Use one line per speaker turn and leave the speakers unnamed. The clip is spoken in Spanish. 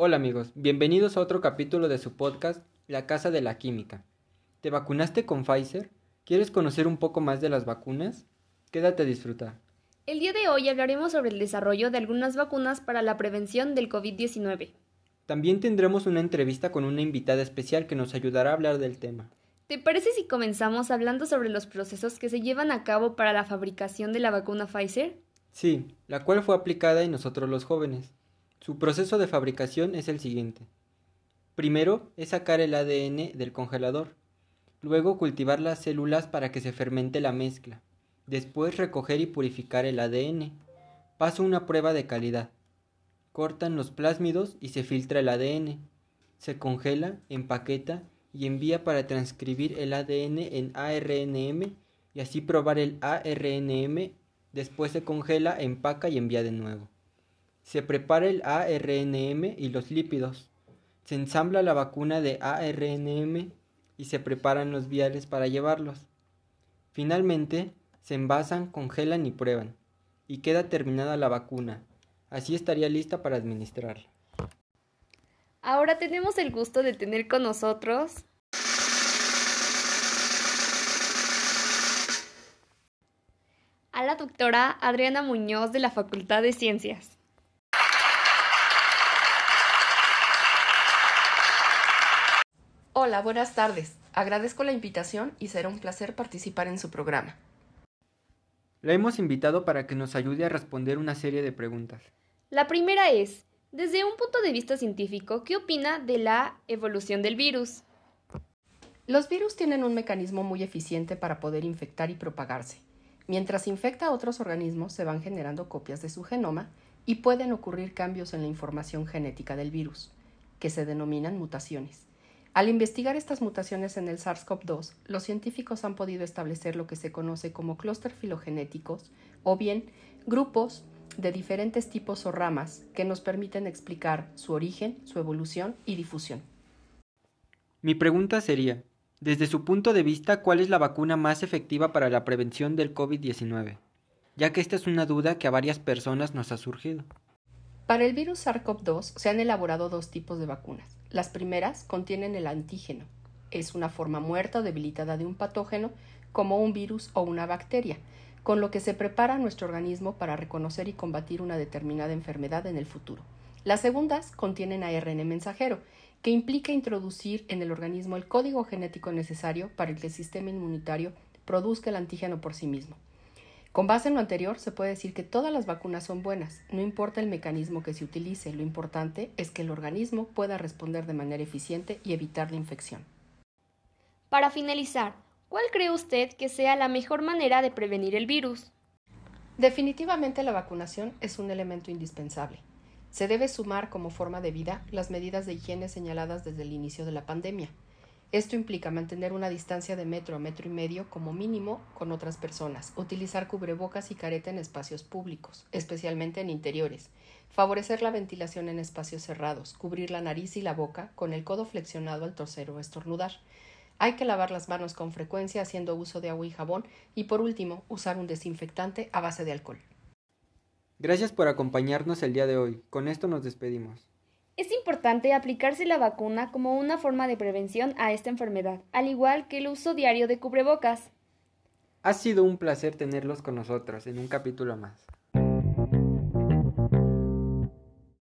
Hola amigos, bienvenidos a otro capítulo de su podcast La Casa de la Química. ¿Te vacunaste con Pfizer? ¿Quieres conocer un poco más de las vacunas? Quédate a disfrutar.
El día de hoy hablaremos sobre el desarrollo de algunas vacunas para la prevención del COVID-19.
También tendremos una entrevista con una invitada especial que nos ayudará a hablar del tema.
¿Te parece si comenzamos hablando sobre los procesos que se llevan a cabo para la fabricación de la vacuna Pfizer?
Sí, la cual fue aplicada en nosotros los jóvenes. Su proceso de fabricación es el siguiente. Primero es sacar el ADN del congelador, luego cultivar las células para que se fermente la mezcla, después recoger y purificar el ADN. Paso una prueba de calidad. Cortan los plásmidos y se filtra el ADN. Se congela, empaqueta y envía para transcribir el ADN en ARNM y así probar el ARNM. Después se congela, empaca y envía de nuevo. Se prepara el ARNM y los lípidos. Se ensambla la vacuna de ARNM y se preparan los viales para llevarlos. Finalmente, se envasan, congelan y prueban. Y queda terminada la vacuna. Así estaría lista para administrarla.
Ahora tenemos el gusto de tener con nosotros a la doctora Adriana Muñoz de la Facultad de Ciencias.
Hola, buenas tardes. Agradezco la invitación y será un placer participar en su programa.
La hemos invitado para que nos ayude a responder una serie de preguntas.
La primera es, desde un punto de vista científico, ¿qué opina de la evolución del virus?
Los virus tienen un mecanismo muy eficiente para poder infectar y propagarse. Mientras infecta a otros organismos, se van generando copias de su genoma y pueden ocurrir cambios en la información genética del virus, que se denominan mutaciones. Al investigar estas mutaciones en el SARS-CoV-2, los científicos han podido establecer lo que se conoce como clúster filogenéticos o bien grupos de diferentes tipos o ramas que nos permiten explicar su origen, su evolución y difusión.
Mi pregunta sería, desde su punto de vista, ¿cuál es la vacuna más efectiva para la prevención del COVID-19? Ya que esta es una duda que a varias personas nos ha surgido.
Para el virus SARS-CoV-2 se han elaborado dos tipos de vacunas. Las primeras contienen el antígeno. Es una forma muerta o debilitada de un patógeno como un virus o una bacteria, con lo que se prepara nuestro organismo para reconocer y combatir una determinada enfermedad en el futuro. Las segundas contienen ARN mensajero, que implica introducir en el organismo el código genético necesario para que el sistema inmunitario produzca el antígeno por sí mismo. Con base en lo anterior, se puede decir que todas las vacunas son buenas, no importa el mecanismo que se utilice, lo importante es que el organismo pueda responder de manera eficiente y evitar la infección.
Para finalizar, ¿cuál cree usted que sea la mejor manera de prevenir el virus?
Definitivamente la vacunación es un elemento indispensable. Se debe sumar como forma de vida las medidas de higiene señaladas desde el inicio de la pandemia. Esto implica mantener una distancia de metro a metro y medio como mínimo con otras personas, utilizar cubrebocas y careta en espacios públicos, especialmente en interiores, favorecer la ventilación en espacios cerrados, cubrir la nariz y la boca con el codo flexionado al torcer o estornudar. Hay que lavar las manos con frecuencia haciendo uso de agua y jabón y por último usar un desinfectante a base de alcohol.
Gracias por acompañarnos el día de hoy. Con esto nos despedimos.
Es importante aplicarse la vacuna como una forma de prevención a esta enfermedad, al igual que el uso diario de cubrebocas.
Ha sido un placer tenerlos con nosotros en un capítulo más.